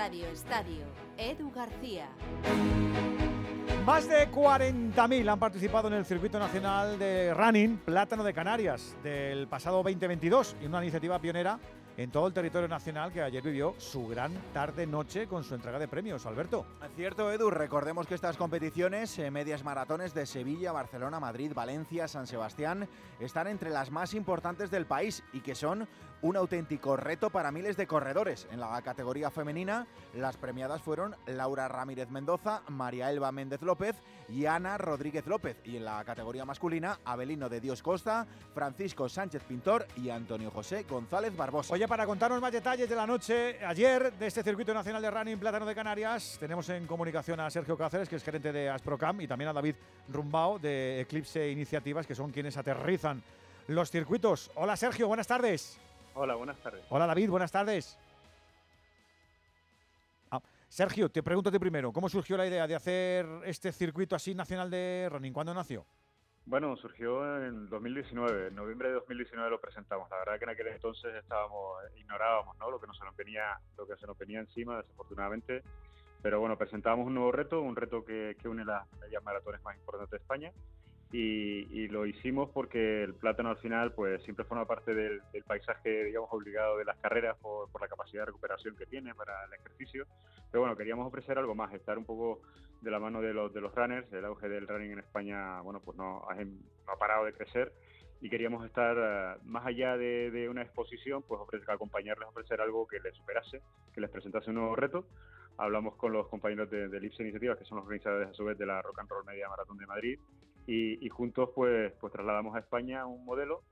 Radio Estadio, Edu García. Más de 40.000 han participado en el circuito nacional de running Plátano de Canarias del pasado 2022 y una iniciativa pionera en todo el territorio nacional que ayer vivió su gran tarde-noche con su entrega de premios. Alberto. Cierto, Edu. Recordemos que estas competiciones, eh, medias maratones de Sevilla, Barcelona, Madrid, Valencia, San Sebastián, están entre las más importantes del país y que son un auténtico reto para miles de corredores. En la categoría femenina, las premiadas fueron Laura Ramírez Mendoza, María Elba Méndez López y Ana Rodríguez López. Y en la categoría masculina, Abelino de Dios Costa, Francisco Sánchez Pintor y Antonio José González Barbosa. Oye, para contarnos más detalles de la noche ayer de este circuito nacional de running Plátano de Canarias, tenemos en comunicación a Sergio Cáceres, que es gerente de Asprocam, y también a David Rumbao de Eclipse Iniciativas, que son quienes aterrizan los circuitos. Hola Sergio, buenas tardes. Hola, buenas tardes. Hola David, buenas tardes. Ah, Sergio, te pregunto primero, ¿cómo surgió la idea de hacer este circuito así nacional de running? ¿Cuándo nació? Bueno, surgió en 2019, en noviembre de 2019 lo presentamos. La verdad que en aquel entonces estábamos, ignorábamos ¿no? lo que nos venía, lo que se nos venía encima, desafortunadamente. Pero bueno, presentábamos un nuevo reto, un reto que, que une las medias maratones más importantes de España y, lo hicimos porque el plátano al final pues siempre forma parte del, paisaje digamos obligado de las carreras por, la capacidad de recuperación que tiene para el ejercicio. Pero bueno queríamos ofrecer algo más estar un poco de la mano de los, de los runners. El auge del running en España bueno pues no no ha parado de crecer. Y queríamos estar eh, más allá de, una exposición pues ofrecer, acompañarles ofrecer algo que les superase que les presentase un nuevo reto. Hablamos con los compañeros de, de Lips Iniciativas que son los organizadores a su vez de la Rock and Roll Media Maratón de Madrid y, juntos pues, pues trasladamos a España un modelo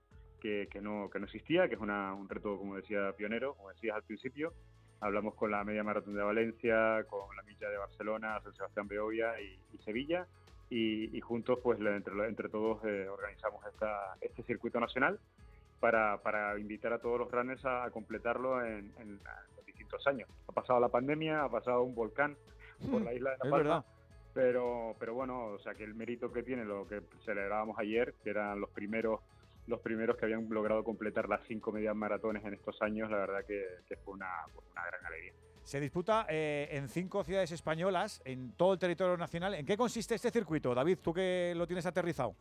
que, que, no, que no existía, que es una, un reto, como decía, pionero, como decías al principio. Hablamos con la Media Maratón de Valencia, con la Milla de Barcelona, San Sebastián Beovia y, Sevilla, y, juntos pues entre, entre todos eh, organizamos esta, este circuito nacional para, para, invitar a todos los runners a, completarlo en, en, los distintos años. Ha pasado la pandemia, ha pasado un volcán por la isla de La Palma pero, pero bueno, o sea que el mérito que tiene lo que celebrábamos ayer, que eran los primeros los primeros que habían logrado completar las cinco medias maratones en estos años, la verdad que, fue una, una, gran alegría. Se disputa eh, en cinco ciudades españolas, en todo el territorio nacional. ¿En qué consiste este circuito, David? Tú que lo tienes aterrizado.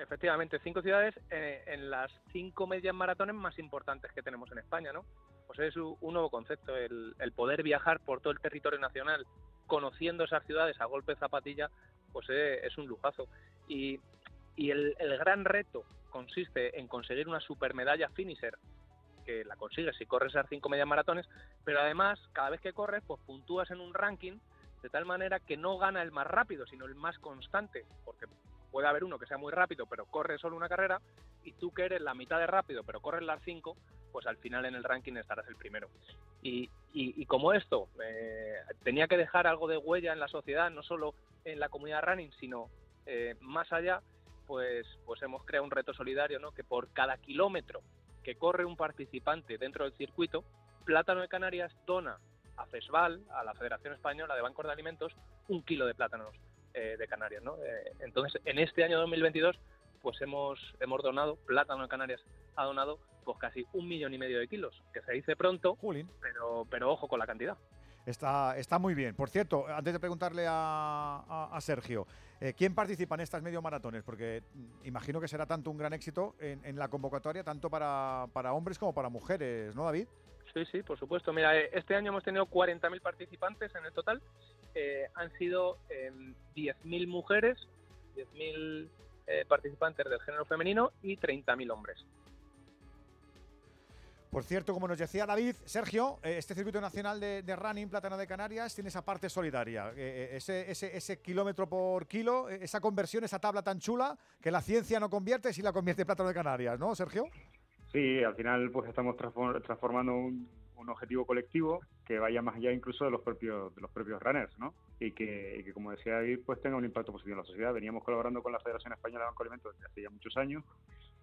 Efectivamente, cinco ciudades eh, en las cinco medias maratones más importantes que tenemos en España, ¿no? Pues es un nuevo concepto, el, el poder viajar por todo el territorio nacional conociendo esas ciudades a golpe zapatilla, pues eh, es un lujazo. Y, el, gran reto consiste en conseguir una supermedalla finisher, que la consigues si corres esas cinco medias maratones, pero además, cada vez que corres, pues puntúas en un ranking de tal manera que no gana el más rápido, sino el más constante, porque puede haber uno que sea muy rápido, pero corre solo una carrera, y tú que eres la mitad de rápido, pero corres las cinco, pues al final en el ranking estarás el primero. Y, y, como esto eh, tenía que dejar algo de huella en la sociedad, no solo en la comunidad running, sino eh, más allá, pues, pues hemos creado un reto solidario, ¿no? que por cada kilómetro que corre un participante dentro del circuito, Plátano de Canarias dona a FESVAL, a la Federación Española de Bancos de Alimentos, un kilo de plátanos eh, de Canarias. ¿no? entonces, en este año 2022, pues hemos, hemos donado, Plátano de Canarias ha donado pues casi un millón y medio de kilos, que se dice pronto, pero pero ojo con la cantidad. Está, está muy bien. Por cierto, antes de preguntarle a, Sergio, eh, ¿quién participa en estas medio maratones? Porque mm, imagino que será tanto un gran éxito en, la convocatoria, tanto para, para, hombres como para mujeres, ¿no, David? Sí, sí, por supuesto. Mira, eh, este año hemos tenido 40.000 participantes en el total. Eh, han sido 10.000 mujeres, 10.000 participantes del género femenino y 30.000 hombres. Por cierto, como nos decía David, Sergio, eh, este circuito nacional de, running Plátano de Canarias tiene esa parte solidaria, eh, eh, ese, kilómetro por kilo, esa conversión, esa tabla tan chula que la ciencia no convierte si la convierte Plátano de Canarias, ¿no, Sergio? Sí, al final pues estamos transformando un, objetivo colectivo que vaya más allá incluso de los propios de los propios runners, ¿no? Y que, como decía David, pues tenga un impacto positivo en la sociedad. Veníamos colaborando con la Federación Española de Banco Alimentos desde hace ya muchos años,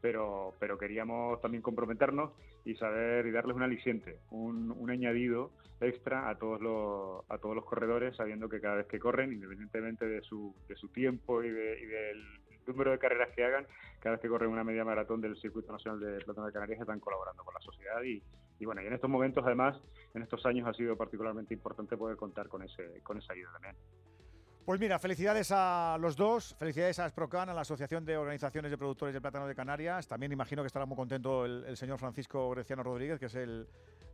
pero, pero queríamos también comprometernos y saber y darles un aliciente, un, un añadido extra a todos los a todos los corredores, sabiendo que cada vez que corren, independientemente de su, de su tiempo y, de, y del número de carreras que hagan, cada vez que corren una media maratón del Circuito Nacional de Plátano de Canarias están colaborando con la sociedad y, y bueno, y en estos momentos además, en estos años ha sido particularmente importante poder contar con ese con esa ayuda también. Pues mira, felicidades a los dos, felicidades a Asprocan, a la Asociación de Organizaciones de Productores de Plátano de Canarias. También imagino que estará muy contento el, señor Francisco Greciano Rodríguez, que es el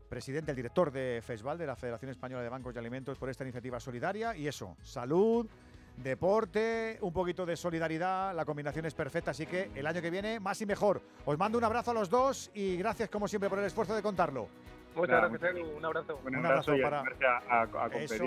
presidente, el director de FESVAL, de la Federación Española de Bancos y Alimentos, por esta iniciativa solidaria. Y eso, salud, deporte, un poquito de solidaridad, la combinación es perfecta, así que el año que viene más y mejor. Os mando un abrazo a los dos y gracias como siempre por el esfuerzo de contarlo. Muchas gracias, Un abrazo. Un, abrazo, para a, a, eso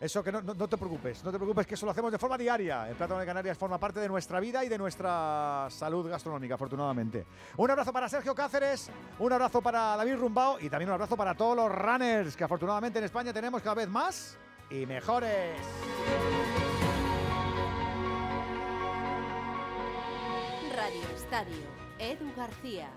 que no, te preocupes, no te preocupes que eso lo hacemos de forma diaria. El plátano de Canarias forma parte de nuestra vida y de nuestra salud gastronómica, afortunadamente. Un abrazo para Sergio Cáceres, un abrazo para David Rumbao y también un abrazo para todos los runners que afortunadamente en España tenemos cada vez más y mejores. Radio Estadio, Edu García.